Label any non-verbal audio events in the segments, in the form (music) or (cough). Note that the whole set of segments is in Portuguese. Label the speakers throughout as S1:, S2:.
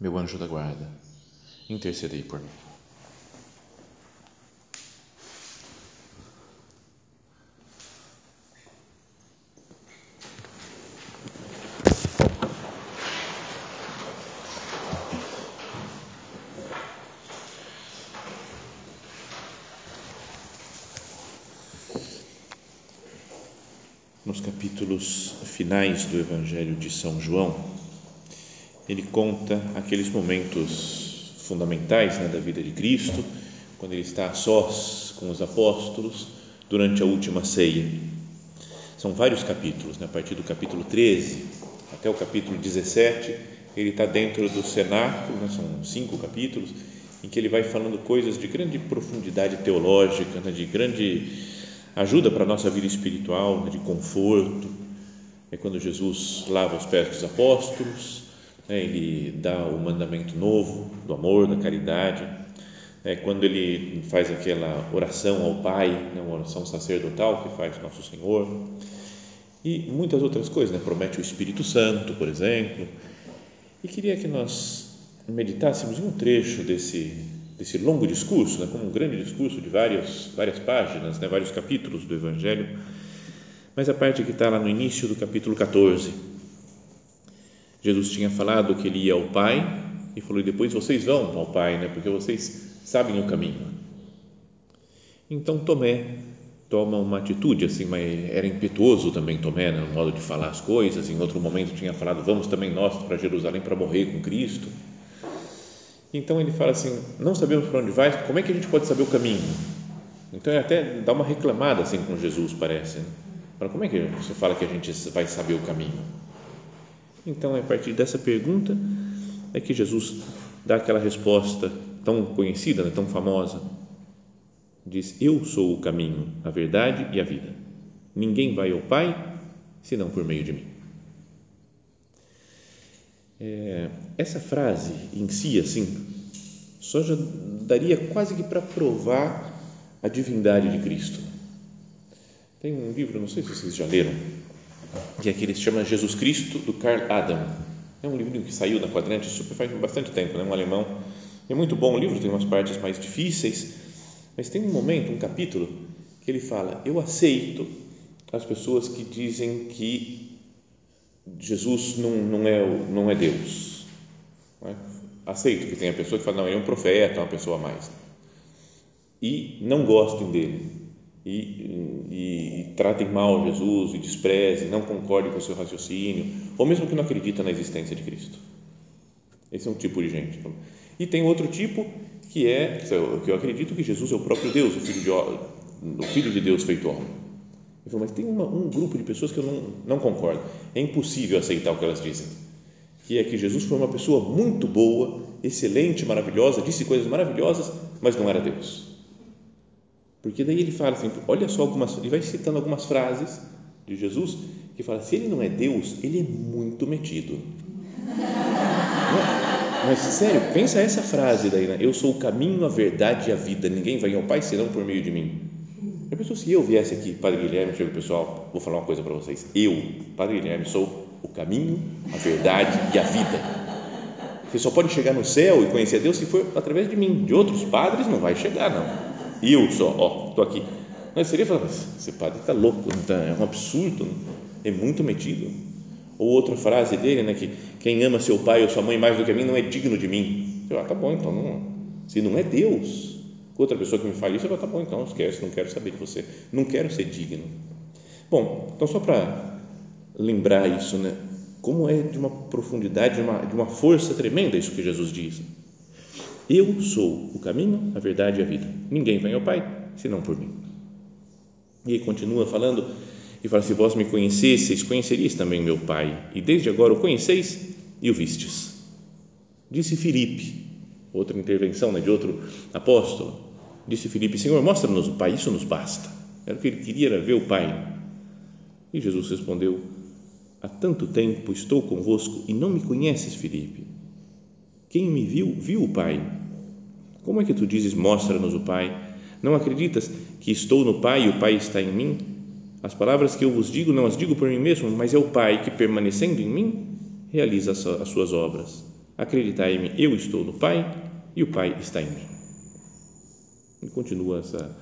S1: meu anjo da guarda, intercedei por mim. Nos capítulos finais do Evangelho de São João, ele conta aqueles momentos fundamentais né, da vida de Cristo, quando ele está a sós com os apóstolos durante a última ceia. São vários capítulos, né, a partir do capítulo 13 até o capítulo 17, ele está dentro do cenáculo, né, são cinco capítulos, em que ele vai falando coisas de grande profundidade teológica, né, de grande ajuda para a nossa vida espiritual, né, de conforto. É quando Jesus lava os pés dos apóstolos, né, ele dá o mandamento novo do amor, da caridade, é, quando ele faz aquela oração ao Pai, né, uma oração sacerdotal que faz Nosso Senhor, e muitas outras coisas, né, promete o Espírito Santo, por exemplo, e queria que nós meditássemos em um trecho desse, desse longo discurso, né, como um grande discurso de várias, várias páginas, né, vários capítulos do Evangelho, mas a parte que está lá no início do capítulo 14, Jesus tinha falado que ele ia ao Pai e falou: e depois vocês vão ao Pai, né? Porque vocês sabem o caminho. Então Tomé toma uma atitude assim, mas era impetuoso também Tomé né, no modo de falar as coisas. Em outro momento tinha falado: vamos também nós para Jerusalém para morrer com Cristo. Então ele fala assim: não sabemos para onde vai, como é que a gente pode saber o caminho? Então ele até dá uma reclamada assim com Jesus, parece. Né? Como é que você fala que a gente vai saber o caminho? Então, é a partir dessa pergunta é que Jesus dá aquela resposta tão conhecida, né, tão famosa. Diz: Eu sou o caminho, a verdade e a vida. Ninguém vai ao Pai senão por meio de mim. É, essa frase em si, assim, só já daria quase que para provar a divindade de Cristo. Tem um livro, não sei se vocês já leram, que aquele que se chama Jesus Cristo, do Karl Adam. É um livro que saiu na quadrante super faz bastante tempo, né? um alemão. É muito bom o livro, tem umas partes mais difíceis, mas tem um momento, um capítulo, que ele fala: Eu aceito as pessoas que dizem que Jesus não, não, é, não é Deus. Não é? Aceito que tem a pessoa que fala: Não, ele é um profeta, é uma pessoa a mais. E não gostem dele e, e, e, tratem mal Jesus e desprezem, não concordem com o seu raciocínio, ou mesmo que não acreditem na existência de Cristo. Esse é um tipo de gente. E tem outro tipo que é que eu acredito que Jesus é o próprio Deus, o Filho de, o filho de Deus feito homem. Ele falou, mas tem uma, um grupo de pessoas que eu não, não concordo. É impossível aceitar o que elas dizem. Que é que Jesus foi uma pessoa muito boa, excelente, maravilhosa, disse coisas maravilhosas, mas não era Deus. Porque daí ele fala assim, olha só algumas, ele vai citando algumas frases de Jesus que fala, se ele não é Deus, ele é muito metido. Mas sério, pensa essa frase daí, né? eu sou o caminho, a verdade e a vida, ninguém vai ao Pai senão por meio de mim. Eu penso, se eu viesse aqui, Padre Guilherme, chego pessoal, vou falar uma coisa para vocês, eu, Padre Guilherme, sou o caminho, a verdade e a vida. Você só pode chegar no céu e conhecer a Deus se for através de mim, de outros padres não vai chegar não eu só, ó, estou aqui. Mas seria falar, esse padre está louco, tá, é um absurdo, é muito metido. Ou outra frase dele, né, que quem ama seu pai ou sua mãe mais do que a mim não é digno de mim. Eu, ah, tá bom, então não, se não é Deus, outra pessoa que me fala isso, eu, ah, tá bom, então esquece, não quero saber de você, não quero ser digno. Bom, então só para lembrar isso, né, como é de uma profundidade, de uma, de uma força tremenda isso que Jesus diz. Eu sou o caminho, a verdade e a vida. Ninguém vem ao Pai senão por mim. E ele continua falando e fala: Se vós me conhecesseis, conheceríeis também meu Pai, e desde agora o conheceis e o vistes. Disse Filipe, outra intervenção né, de outro apóstolo, disse Filipe, Senhor, mostra-nos o Pai, isso nos basta. Era o que ele queria era ver o Pai. E Jesus respondeu, há tanto tempo estou convosco e não me conheces, Filipe. Quem me viu, viu o Pai. Como é que tu dizes, mostra-nos o Pai? Não acreditas que estou no Pai e o Pai está em mim? As palavras que eu vos digo, não as digo por mim mesmo, mas é o Pai que, permanecendo em mim, realiza as suas obras. Acreditai-me, eu estou no Pai e o Pai está em mim. E continua essa,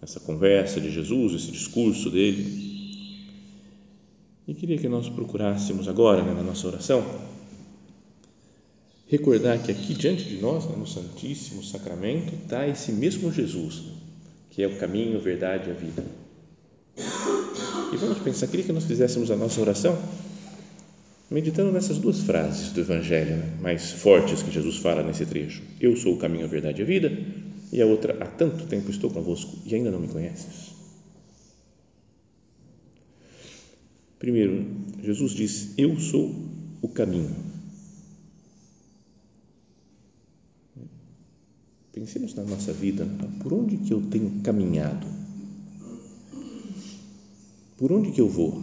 S1: essa conversa de Jesus, esse discurso dele. E queria que nós procurássemos agora, né, na nossa oração, recordar que aqui diante de nós, né, no Santíssimo Sacramento, está esse mesmo Jesus, que é o caminho, a verdade e a vida. E vamos pensar, queria que nós fizéssemos a nossa oração meditando nessas duas frases do Evangelho né, mais fortes que Jesus fala nesse trecho. Eu sou o caminho, a verdade e a vida. E a outra, há tanto tempo estou convosco e ainda não me conheces. Primeiro, Jesus diz: Eu sou o caminho. Pensemos na nossa vida, por onde que eu tenho caminhado? Por onde que eu vou?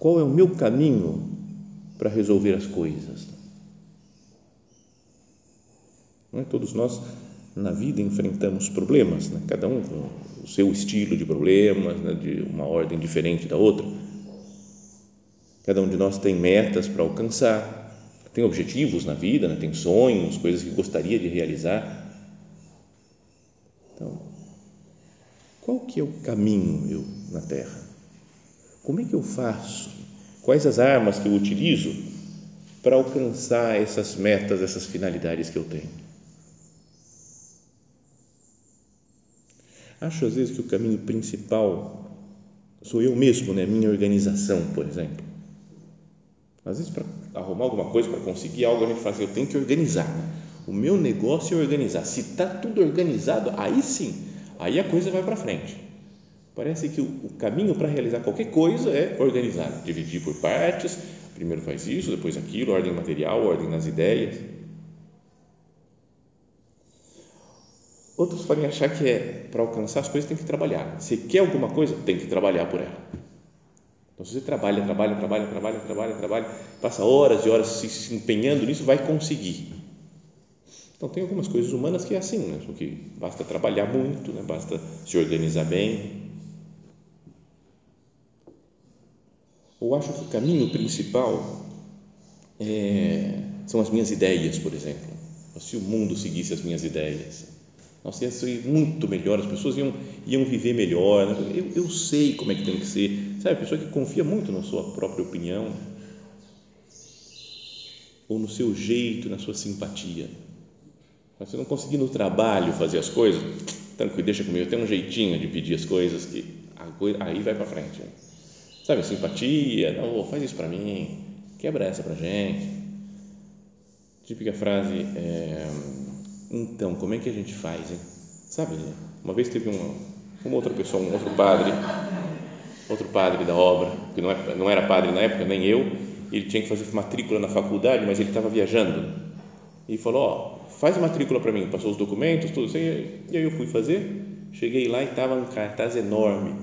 S1: Qual é o meu caminho para resolver as coisas? Não é? Todos nós na vida enfrentamos problemas, né? cada um com o seu estilo de problemas, né? de uma ordem diferente da outra. Cada um de nós tem metas para alcançar, tem objetivos na vida, né? tem sonhos, coisas que gostaria de realizar. Então, qual que é o caminho eu na Terra? Como é que eu faço? Quais as armas que eu utilizo para alcançar essas metas, essas finalidades que eu tenho? Acho às vezes que o caminho principal sou eu mesmo, né? minha organização, por exemplo. Às vezes, para arrumar alguma coisa, para conseguir algo, a gente fala assim, eu tenho que organizar. O meu negócio é organizar. Se está tudo organizado, aí sim, aí a coisa vai para frente. Parece que o, o caminho para realizar qualquer coisa é organizar, dividir por partes. Primeiro faz isso, depois aquilo, ordem material, ordem nas ideias. Outros podem achar que é para alcançar as coisas tem que trabalhar. Se quer alguma coisa, tem que trabalhar por ela. Então, se você trabalha, trabalha, trabalha, trabalha, trabalha, trabalha, passa horas e horas se empenhando nisso, vai conseguir. Então, tem algumas coisas humanas que é assim, né? que basta trabalhar muito, né? basta se organizar bem, Ou acho que o caminho principal é, são as minhas ideias, por exemplo. Se o mundo seguisse as minhas ideias, nossa, ia ser muito melhor, as pessoas iam, iam viver melhor. Né? Eu, eu sei como é que tem que ser. Sabe, a pessoa que confia muito na sua própria opinião, ou no seu jeito, na sua simpatia. Você não conseguir no trabalho fazer as coisas, tranquilo, deixa comigo, eu tenho um jeitinho de pedir as coisas que aí vai para frente. Sabe, simpatia, não, faz isso para mim, quebra essa para gente. Típica frase, é, então, como é que a gente faz, hein? Sabe, uma vez teve uma, uma outra pessoa, um outro padre, outro padre da obra, que não, é, não era padre na época, nem eu, ele tinha que fazer matrícula na faculdade, mas ele estava viajando. E falou, ó, faz matrícula para mim, passou os documentos, tudo assim, e aí eu fui fazer, cheguei lá e estava um cartaz enorme,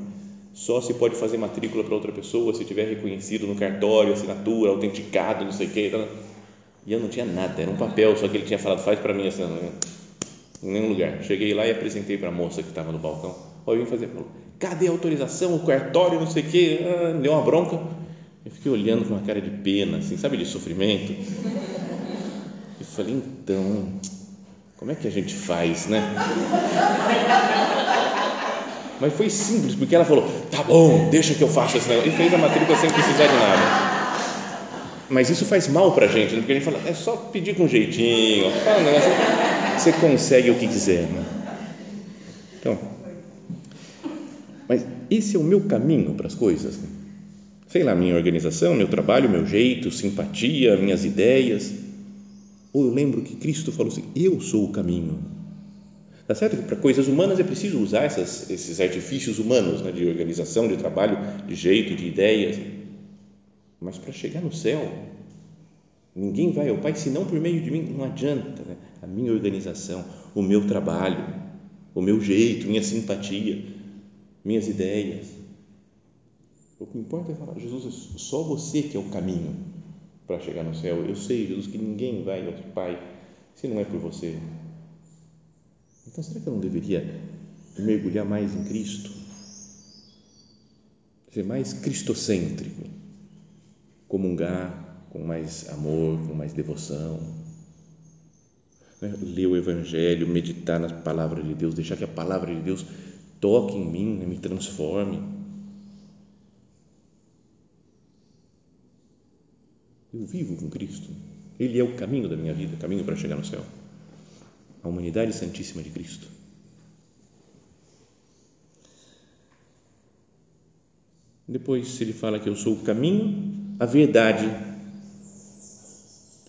S1: só se pode fazer matrícula para outra pessoa se tiver reconhecido no cartório, assinatura, autenticado, não sei o quê. E eu não tinha nada, era um papel, só que ele tinha falado, faz para mim assim, em nenhum lugar. Cheguei lá e apresentei para a moça que estava no balcão. Olha, eu vim fazer, falou, cadê a autorização, o cartório, não sei o quê. Ah, deu uma bronca. Eu fiquei olhando com uma cara de pena, assim, sabe, de sofrimento. E falei, então, como é que a gente faz, né? Mas foi simples, porque ela falou: tá bom, deixa que eu faça esse negócio. E fez a matrícula sem precisar de nada. Mas isso faz mal para a gente, né? porque a gente fala: é só pedir com jeitinho, fala um negócio, você consegue o que quiser. Né? Então, esse é o meu caminho para as coisas. Né? Sei lá, minha organização, meu trabalho, meu jeito, simpatia, minhas ideias. Ou eu lembro que Cristo falou assim: eu sou o caminho Tá certo que para coisas humanas é preciso usar essas, esses artifícios humanos né, de organização, de trabalho, de jeito, de ideias. Mas para chegar no céu, Ninguém vai ao Pai senão por meio de mim. Não adianta, né? A minha organização, o meu trabalho, o meu jeito, minha simpatia, minhas ideias. O que importa é falar, Jesus, é só você que é o caminho para chegar no céu. Eu sei, Jesus, que ninguém vai ao Pai se não é por você. Então, será que eu não deveria mergulhar mais em Cristo? Ser mais cristocêntrico, comungar com mais amor, com mais devoção, né? ler o Evangelho, meditar na palavra de Deus, deixar que a palavra de Deus toque em mim, né? me transforme. Eu vivo com Cristo. Ele é o caminho da minha vida, caminho para chegar no céu. A humanidade santíssima de Cristo. Depois ele fala que eu sou o caminho, a verdade.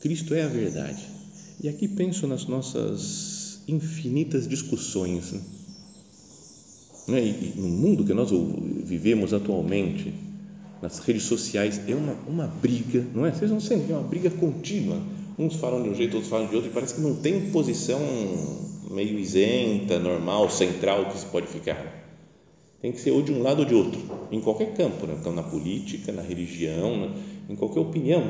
S1: Cristo é a verdade. E aqui penso nas nossas infinitas discussões. Né? E no mundo que nós vivemos atualmente, nas redes sociais, é uma, uma briga, não é? Vocês não sentem, é uma briga contínua. Uns falam de um jeito, outros falam de outro, e parece que não tem posição meio isenta, normal, central que se pode ficar tem que ser ou de um lado ou de outro, em qualquer campo, né? então na política, na religião, né? em qualquer opinião.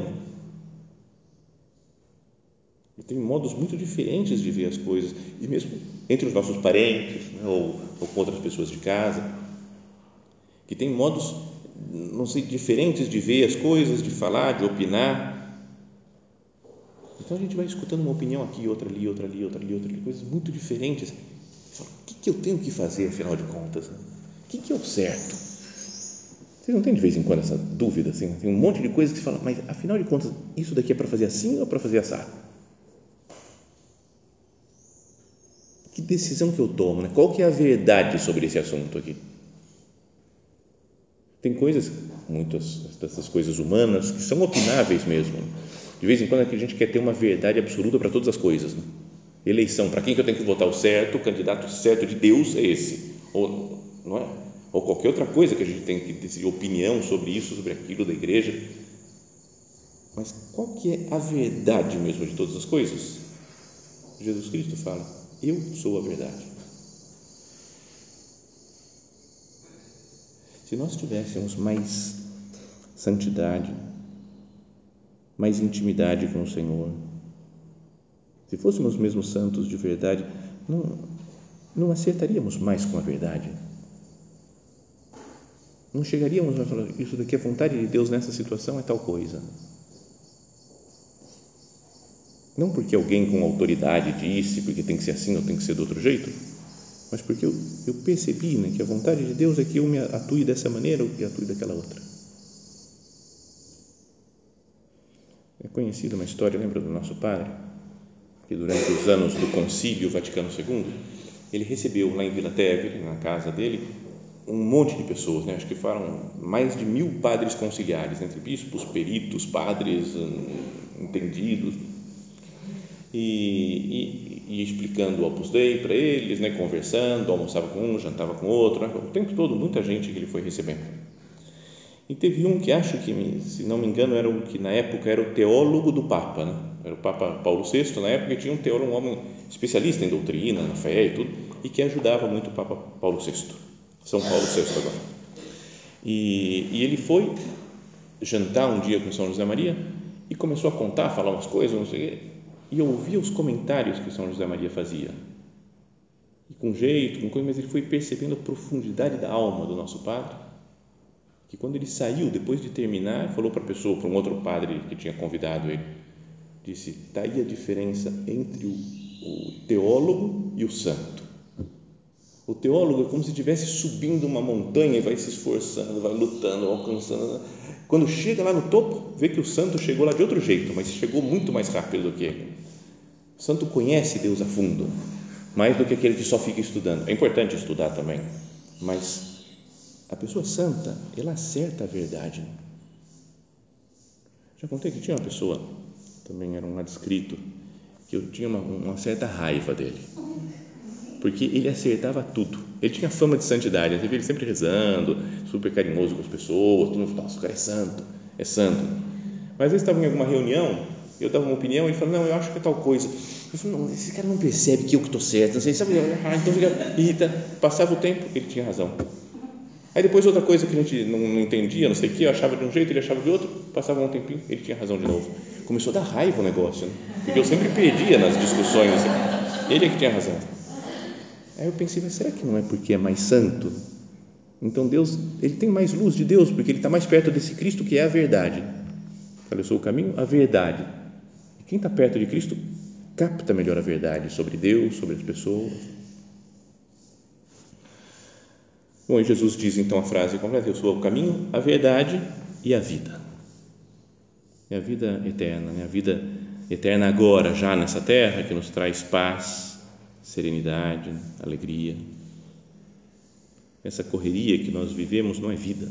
S1: E tem modos muito diferentes de ver as coisas, e mesmo entre os nossos parentes né? ou, ou com outras pessoas de casa, que tem modos, não sei, diferentes de ver as coisas, de falar, de opinar. Então a gente vai escutando uma opinião aqui, outra ali, outra ali, outra ali, outra ali, coisas muito diferentes. Fala, o que, que eu tenho que fazer, afinal de contas? Né? que, que é o certo? Vocês não tem de vez em quando essa dúvida? Assim? Tem um monte de coisas que você fala, mas afinal de contas, isso daqui é para fazer assim ou para fazer assado? Que decisão que eu tomo? Né? Qual que é a verdade sobre esse assunto aqui? Tem coisas, muitas dessas coisas humanas, que são opináveis mesmo. De vez em quando é que a gente quer ter uma verdade absoluta para todas as coisas. Né? Eleição, para quem que eu tenho que votar o certo, o candidato certo de Deus é esse. Ou, não é? ou qualquer outra coisa que a gente tem que decidir opinião sobre isso, sobre aquilo da igreja. Mas qual que é a verdade mesmo de todas as coisas? Jesus Cristo fala: Eu sou a verdade. Se nós tivéssemos mais santidade, mais intimidade com o Senhor, se fôssemos mesmo santos de verdade, não, não acertaríamos mais com a verdade não chegaríamos a falar, isso daqui é vontade de Deus nessa situação é tal coisa. Não porque alguém com autoridade disse, porque tem que ser assim ou tem que ser de outro jeito, mas porque eu, eu percebi né, que a vontade de Deus é que eu me atue dessa maneira ou que atue daquela outra. É conhecida uma história, lembra do nosso padre, que durante os anos do concílio Vaticano II, ele recebeu lá em Vila Teve, na casa dele, um monte de pessoas, né? acho que foram mais de mil padres conciliares, entre bispos, peritos, padres, hum, entendidos, e, e, e explicando o Opus Dei para eles, né? conversando, almoçava com um, jantava com outro, né? o tempo todo, muita gente que ele foi recebendo. E teve um que acho que, se não me engano, era o que na época era o teólogo do Papa, né? era o Papa Paulo VI na época, e tinha um teólogo, um homem especialista em doutrina, na fé e tudo, e que ajudava muito o Papa Paulo VI são Paulo VI agora. E, e ele foi jantar um dia com São José Maria e começou a contar, falar umas coisas, não sei e ouvia os comentários que São José Maria fazia. E com jeito, com coisa, mas ele foi percebendo a profundidade da alma do nosso padre, que quando ele saiu, depois de terminar, falou para a pessoa, para um outro padre que tinha convidado ele, disse, está aí a diferença entre o, o teólogo e o santo o teólogo é como se estivesse subindo uma montanha e vai se esforçando, vai lutando, alcançando. Quando chega lá no topo, vê que o santo chegou lá de outro jeito, mas chegou muito mais rápido do que ele. O santo conhece Deus a fundo, mais do que aquele que só fica estudando. É importante estudar também, mas a pessoa santa, ela acerta a verdade. Já contei que tinha uma pessoa, também era um adscrito, que eu tinha uma, uma certa raiva dele porque ele acertava tudo. Ele tinha fama de santidade, você vê ele sempre rezando, super carinhoso com as pessoas, todo mundo, nossa, o cara é santo, é santo. Mas às vezes estava em alguma reunião Eu dava uma opinião, ele falava, não, eu acho que é tal coisa. Eu falei, não, esse cara não percebe que eu que estou certo, não sei, sabe? Ah, então fica, irrita. Passava o tempo, ele tinha razão. Aí depois outra coisa que a gente não, não entendia, não sei o que, eu achava de um jeito, ele achava de outro, passava um tempinho, ele tinha razão de novo. Começou a dar raiva o negócio, né? porque eu sempre perdia nas discussões, ele é que tinha razão. Aí eu pensei, mas será que não é porque é mais santo? Então Deus, ele tem mais luz de Deus, porque ele está mais perto desse Cristo que é a verdade. Eu sou o caminho, a verdade. E quem está perto de Cristo capta melhor a verdade sobre Deus, sobre as pessoas. Bom, e Jesus diz então a frase completa: Eu sou o caminho, a verdade e a vida. É a vida eterna, né? a vida eterna agora, já nessa terra, que nos traz paz, serenidade, alegria. Essa correria que nós vivemos não é vida.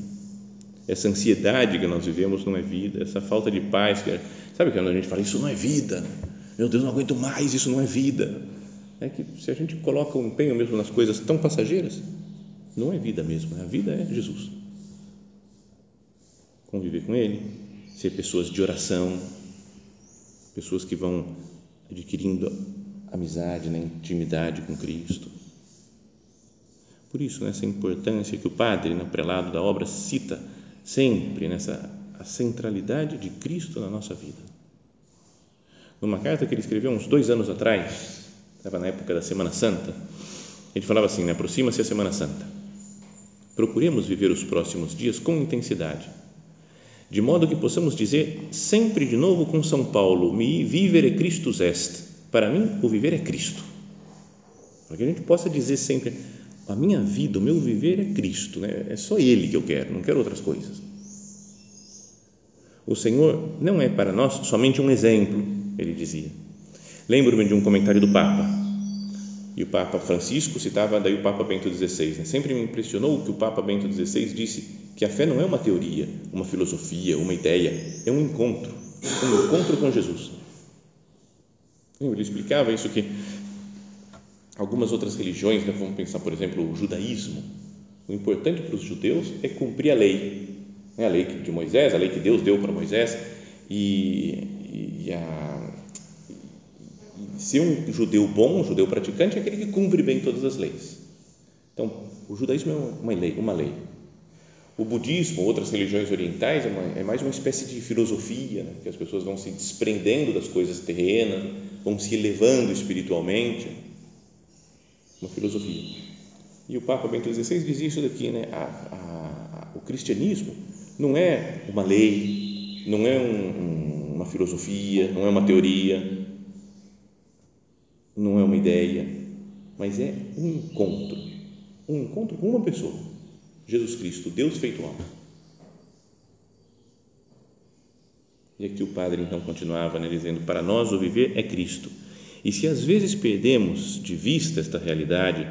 S1: Essa ansiedade que nós vivemos não é vida. Essa falta de paz, que é, sabe quando a gente fala, isso não é vida, meu Deus, não aguento mais, isso não é vida. É que se a gente coloca um empenho mesmo nas coisas tão passageiras, não é vida mesmo, né? a vida é Jesus. Conviver com Ele, ser pessoas de oração, pessoas que vão adquirindo amizade, né? intimidade com Cristo. Por isso, nessa importância que o padre, no prelado da obra, cita sempre nessa a centralidade de Cristo na nossa vida. Numa carta que ele escreveu uns dois anos atrás, estava na época da Semana Santa, ele falava assim: né, aproxima-se a Semana Santa Procuremos viver os próximos dias com intensidade, de modo que possamos dizer sempre de novo com São Paulo: Mi vivere Christus est. Para mim, o viver é Cristo. Para que a gente possa dizer sempre: a minha vida, o meu viver é Cristo, né? é só Ele que eu quero, não quero outras coisas. O Senhor não é para nós somente um exemplo, ele dizia. Lembro-me de um comentário do Papa e o Papa Francisco citava daí o Papa Bento XVI. Né? Sempre me impressionou que o Papa Bento XVI disse que a fé não é uma teoria, uma filosofia, uma ideia, é um encontro, um encontro com Jesus. Ele explicava isso que algumas outras religiões, né, vamos pensar, por exemplo, o judaísmo, o importante para os judeus é cumprir a lei, né, a lei de Moisés, a lei que Deus deu para Moisés, e, e a ser um judeu bom, um judeu praticante, é aquele que cumpre bem todas as leis. Então, o judaísmo é uma lei, uma lei. O budismo, outras religiões orientais, é, uma, é mais uma espécie de filosofia, né? que as pessoas vão se desprendendo das coisas terrenas, vão se elevando espiritualmente. Uma filosofia. E o Papa Bento XVI dizia isso daqui, né? A, a, o cristianismo não é uma lei, não é um, um, uma filosofia, não é uma teoria, não é uma ideia, mas é um encontro. Um encontro com uma pessoa. Jesus Cristo, Deus feito homem. E aqui o padre então continuava né, dizendo: Para nós o viver é Cristo. E se às vezes perdemos de vista esta realidade,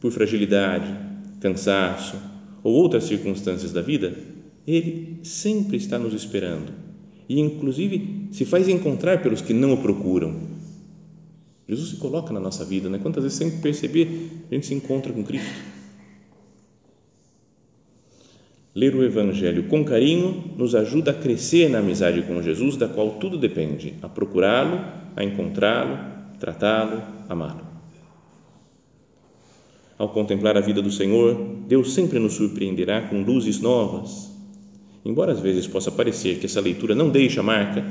S1: por fragilidade, cansaço ou outras circunstâncias da vida, Ele sempre está nos esperando e, inclusive, se faz encontrar pelos que não o procuram Jesus se coloca na nossa vida, né? Quantas vezes, sem perceber, a gente se encontra com Cristo. Ler o Evangelho com carinho nos ajuda a crescer na amizade com Jesus, da qual tudo depende, a procurá-lo, a encontrá-lo, tratá-lo, amá-lo. Ao contemplar a vida do Senhor, Deus sempre nos surpreenderá com luzes novas. Embora às vezes possa parecer que essa leitura não deixa marca,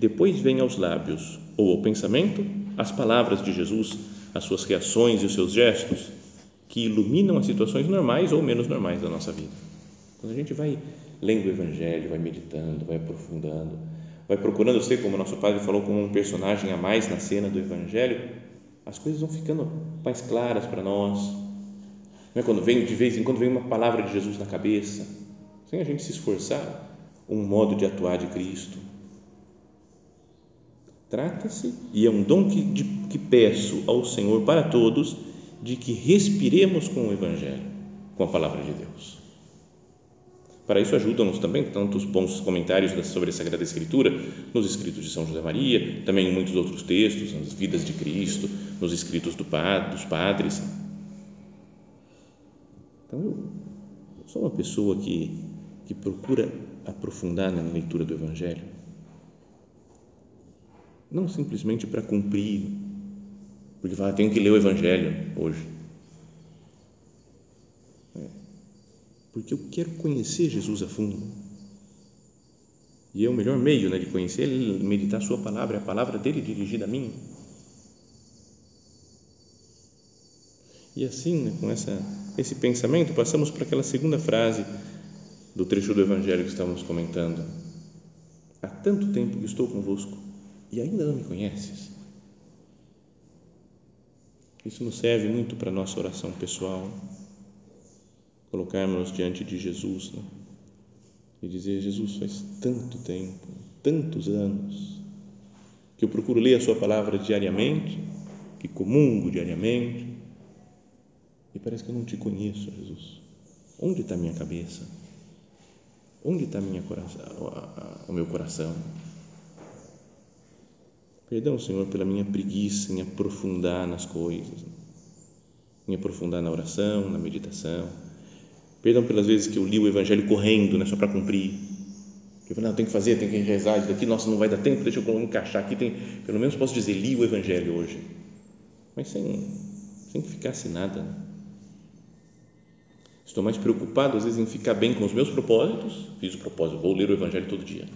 S1: depois vem aos lábios ou ao pensamento as palavras de Jesus, as suas reações e os seus gestos, que iluminam as situações normais ou menos normais da nossa vida. Quando a gente vai lendo o Evangelho, vai meditando, vai aprofundando, vai procurando ser, como nosso Padre falou, como um personagem a mais na cena do Evangelho, as coisas vão ficando mais claras para nós. Não é quando vem, de vez em quando, vem uma palavra de Jesus na cabeça, sem a gente se esforçar, um modo de atuar de Cristo, Trata-se, e é um dom que, de, que peço ao Senhor para todos, de que respiremos com o Evangelho, com a palavra de Deus. Para isso ajudam-nos também tantos bons comentários sobre a Sagrada Escritura, nos escritos de São José Maria, também em muitos outros textos, nas vidas de Cristo, nos escritos do dos padres. Então, eu sou uma pessoa que, que procura aprofundar na leitura do Evangelho não simplesmente para cumprir, porque fala, tenho que ler o Evangelho hoje. Porque eu quero conhecer Jesus a fundo. E é o melhor meio né, de conhecer Ele, meditar Sua palavra, a palavra dele dirigida a mim. E assim, né, com essa, esse pensamento, passamos para aquela segunda frase do trecho do Evangelho que estamos comentando. Há tanto tempo que estou convosco e ainda não me conheces. Isso nos serve muito para a nossa oração pessoal, colocarmos diante de Jesus né? e dizer: Jesus, faz tanto tempo, tantos anos, que eu procuro ler a Sua palavra diariamente, que comungo diariamente, e parece que eu não te conheço, Jesus. Onde está a minha cabeça? Onde está minha coração, o meu coração? Perdão, Senhor, pela minha preguiça em aprofundar nas coisas, em aprofundar na oração, na meditação. Perdão pelas vezes que eu li o Evangelho correndo, né, só para cumprir. Eu falei, não, tem que fazer, tem que rezar isso daqui, nossa, não vai dar tempo, deixa eu encaixar aqui, tem, pelo menos posso dizer, li o Evangelho hoje. Mas sem, sem que ficasse nada. Né? Estou mais preocupado, às vezes, em ficar bem com os meus propósitos. Fiz o propósito, vou ler o Evangelho todo dia.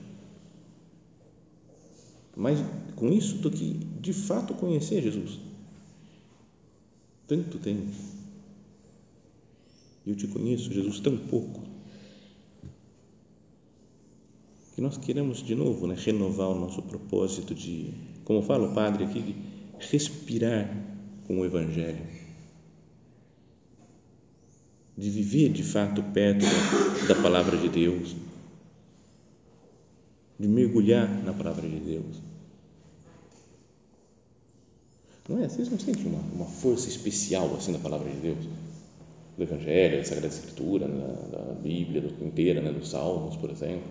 S1: Mais com isso do que, de fato, conhecer Jesus. Tanto tempo. Eu te conheço, Jesus, tão pouco. Que nós queremos, de novo, né, renovar o nosso propósito de, como fala o Padre aqui, respirar com o Evangelho de viver de fato perto da, da palavra de Deus, de mergulhar na palavra de Deus. Não é? Vocês não sentem uma, uma força especial assim na palavra de Deus? Do Evangelho, da Sagrada Escritura, da, da Bíblia inteira, né? dos Salmos, por exemplo.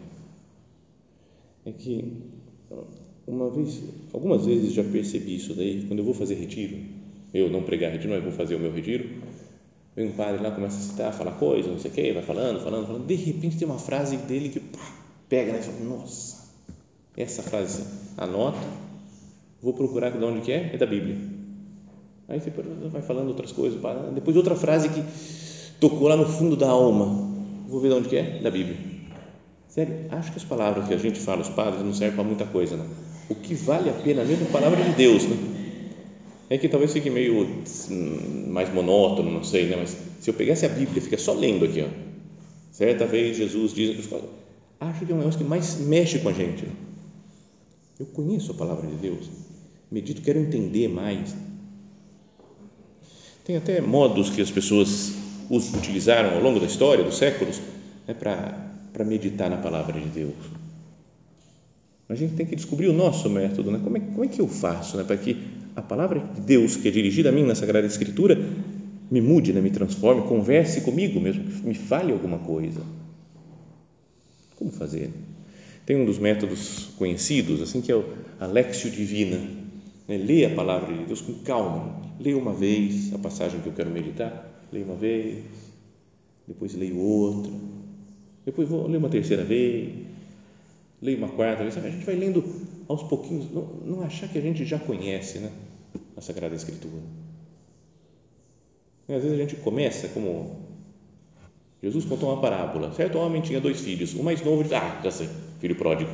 S1: É que uma vez, algumas vezes já percebi isso daí, quando eu vou fazer retiro, eu não pregar retiro, mas vou fazer o meu retiro, Vem um padre lá, começa a citar, falar coisa, não sei o quê, vai falando, falando, falando. De repente tem uma frase dele que pá, pega né, fala: Nossa, essa frase, anota, vou procurar de onde que é, é da Bíblia. Aí você vai falando outras coisas, depois outra frase que tocou lá no fundo da alma, vou ver de onde que é, da Bíblia. Sério, acho que as palavras que a gente fala, os padres, não servem para muita coisa, não. O que vale a pena mesmo é a palavra de Deus, né? É que talvez fique meio hum, mais monótono, não sei, né? mas se eu pegasse a Bíblia, fica só lendo aqui, ó. certa vez Jesus diz, acho que é um negócio que mais mexe com a gente. Né? Eu conheço a palavra de Deus, medito, quero entender mais. Tem até modos que as pessoas utilizaram ao longo da história, dos séculos, né, para meditar na palavra de Deus. A gente tem que descobrir o nosso método, né? como, é, como é que eu faço né, para que a palavra de Deus que é dirigida a mim na Sagrada Escritura me mude, né, me transforme, converse comigo mesmo, me fale alguma coisa. Como fazer? Tem um dos métodos conhecidos, assim, que é o Alexio Divina. Né? Lê a palavra de Deus com calma. Lê uma vez a passagem que eu quero meditar, lê uma vez, depois leio outra, depois vou ler uma terceira vez, leio uma quarta vez. A gente vai lendo aos pouquinhos, não, não achar que a gente já conhece, né? a Sagrada Escritura. E às vezes a gente começa como Jesus contou uma parábola. Certo homem tinha dois filhos. O mais novo diz: Ah, já sei, filho pródigo,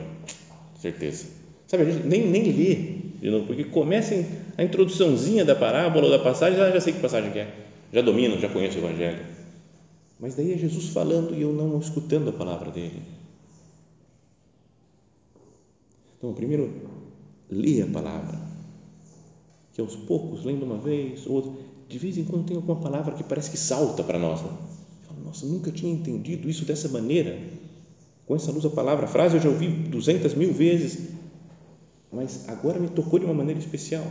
S1: certeza. Sabe, a gente nem, nem lê de novo, porque começa a introduçãozinha da parábola ou da passagem, já, já sei que passagem que é, já domino, já conheço o Evangelho. Mas daí é Jesus falando e eu não escutando a palavra dele. Então, primeiro, lê a palavra que aos poucos, lendo uma vez, outra, de vez em quando tem alguma palavra que parece que salta para nós. Né? Nossa, nunca tinha entendido isso dessa maneira. Com essa luz, a palavra, a frase eu já ouvi duzentas mil vezes, mas agora me tocou de uma maneira especial.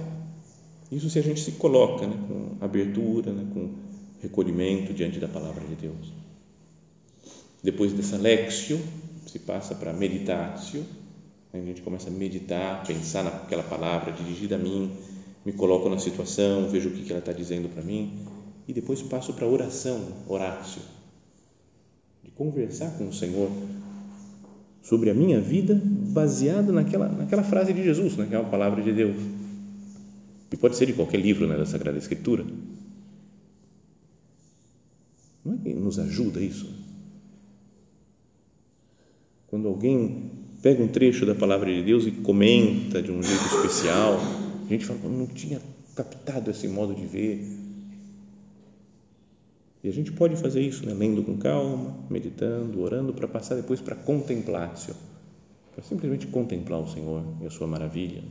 S1: Isso se a gente se coloca né, com abertura, né, com recolhimento diante da palavra de Deus. Depois dessa lexio, se passa para meditatio, a gente começa a meditar, pensar naquela palavra dirigida a mim, me coloco na situação, vejo o que ela está dizendo para mim e depois passo para oração, orácio, de conversar com o Senhor sobre a minha vida baseada naquela, naquela frase de Jesus, naquela palavra de Deus. E pode ser de qualquer livro né, da Sagrada Escritura. Não é que nos ajuda isso? Quando alguém pega um trecho da palavra de Deus e comenta de um jeito especial, a gente fala, não tinha captado esse modo de ver. E a gente pode fazer isso, né? lendo com calma, meditando, orando, para passar depois para contemplácio, para simplesmente contemplar o Senhor e a sua maravilha.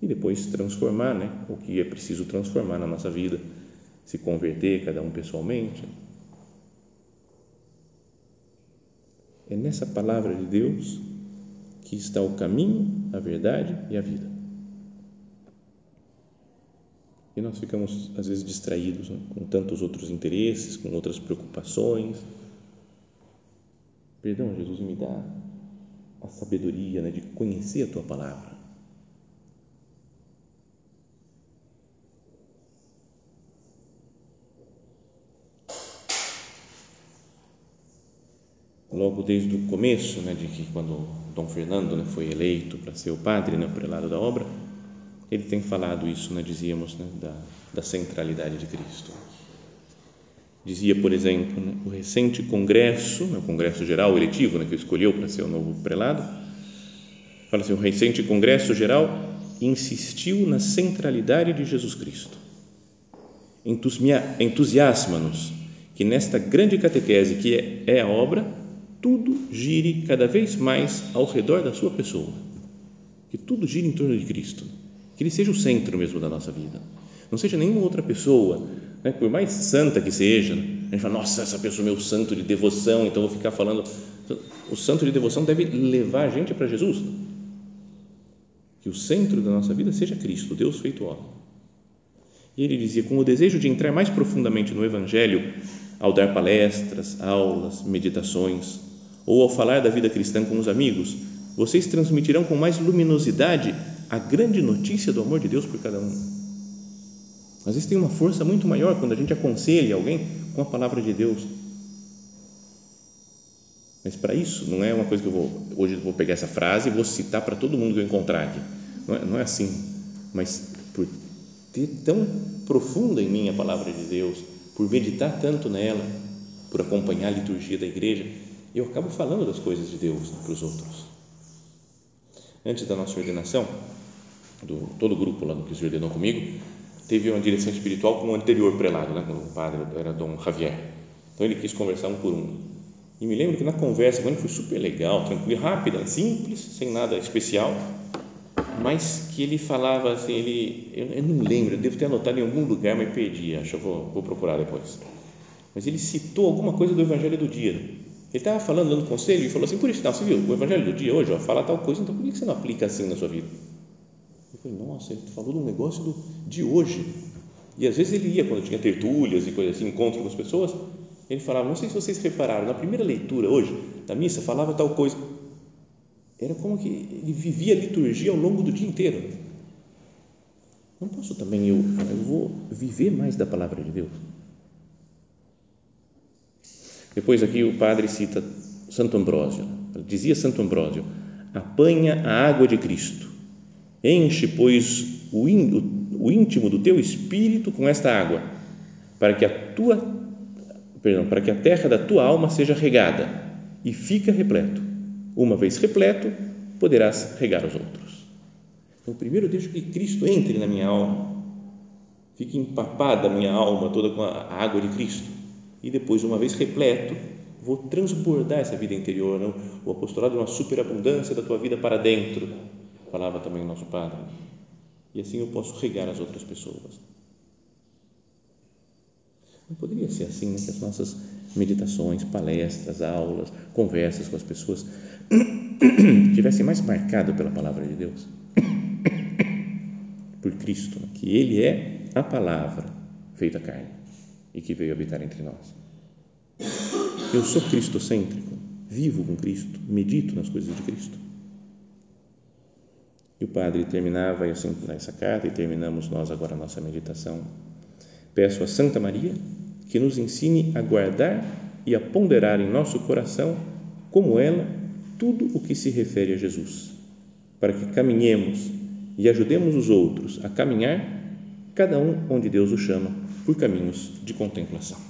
S1: E depois transformar né? o que é preciso transformar na nossa vida, se converter, cada um pessoalmente. É nessa palavra de Deus que está o caminho, a verdade e a vida. E nós ficamos, às vezes, distraídos né? com tantos outros interesses, com outras preocupações. Perdão, Jesus, me dá a sabedoria né, de conhecer a tua palavra. Logo desde o começo, né, de que quando Dom Fernando né, foi eleito para ser o padre, né, o prelado da obra, ele tem falado isso, né, dizíamos, né, da, da centralidade de Cristo. Dizia, por exemplo, né, o recente congresso, né, o congresso geral eletivo, né, que escolheu para ser o novo prelado, fala assim, o recente congresso geral insistiu na centralidade de Jesus Cristo. Entusiasma-nos que nesta grande catequese que é, é a obra, tudo gire cada vez mais ao redor da sua pessoa. Que tudo gire em torno de Cristo que Ele seja o centro mesmo da nossa vida. Não seja nenhuma outra pessoa, né? por mais santa que seja, né? a gente fala, nossa, essa pessoa é meu santo de devoção, então vou ficar falando. O santo de devoção deve levar a gente para Jesus. Que o centro da nossa vida seja Cristo, Deus feito homem. E ele dizia, com o desejo de entrar mais profundamente no Evangelho, ao dar palestras, aulas, meditações, ou ao falar da vida cristã com os amigos, vocês transmitirão com mais luminosidade a grande notícia do amor de Deus por cada um. Às vezes tem uma força muito maior quando a gente aconselha alguém com a palavra de Deus. Mas para isso, não é uma coisa que eu vou, hoje eu vou pegar essa frase e vou citar para todo mundo que eu encontrar aqui. Não é, não é assim. Mas por ter tão profunda em mim a palavra de Deus, por meditar tanto nela, por acompanhar a liturgia da igreja, eu acabo falando das coisas de Deus para os outros. Antes da nossa ordenação, do todo o grupo lá do que se ordenou comigo, teve uma direção espiritual com o anterior prelado, né, o padre era Dom Javier. Então ele quis conversar um por um. E me lembro que na conversa ele foi super legal, tranquilo, rápida, simples, sem nada especial, mas que ele falava assim, ele, eu, eu não lembro, eu devo ter anotado em algum lugar, mas perdi, acho que eu vou, vou procurar depois. Mas ele citou alguma coisa do Evangelho do dia. Ele estava falando, dando conselho, e falou assim, por isso, não, você viu, o Evangelho do dia hoje, ó, fala tal coisa, então por que você não aplica assim na sua vida? Falei, nossa, ele falou de um negócio do, de hoje. E às vezes ele ia, quando tinha tertúlias e coisas assim, encontro com as pessoas, ele falava, não sei se vocês repararam, na primeira leitura hoje, da missa, falava tal coisa. Era como que ele vivia a liturgia ao longo do dia inteiro. Não posso também eu, eu vou viver mais da palavra de Deus. Depois aqui o padre cita Santo Ambrósio. Dizia Santo Ambrósio: apanha a água de Cristo Enche, pois, o, íntimo do teu espírito com esta água, para que a tua perdão, para que a terra da tua alma seja regada e fica repleto. Uma vez repleto, poderás regar os outros. Então, primeiro eu deixo que Cristo entre na minha alma, fique empapada a minha alma toda com a água de Cristo. E depois, uma vez repleto, vou transbordar essa vida interior, não? o apostolado é uma superabundância da tua vida para dentro falava também nosso Padre. E assim eu posso regar as outras pessoas. Não poderia ser assim né, que as nossas meditações, palestras, aulas, conversas com as pessoas (coughs) tivessem mais marcado pela palavra de Deus, (coughs) por Cristo, né, que Ele é a palavra feita carne e que veio habitar entre nós. Eu sou cristocêntrico, vivo com Cristo, medito nas coisas de Cristo. E o padre terminava essa carta e terminamos nós agora a nossa meditação. Peço a Santa Maria que nos ensine a guardar e a ponderar em nosso coração como ela tudo o que se refere a Jesus, para que caminhemos e ajudemos os outros a caminhar, cada um onde Deus o chama, por caminhos de contemplação.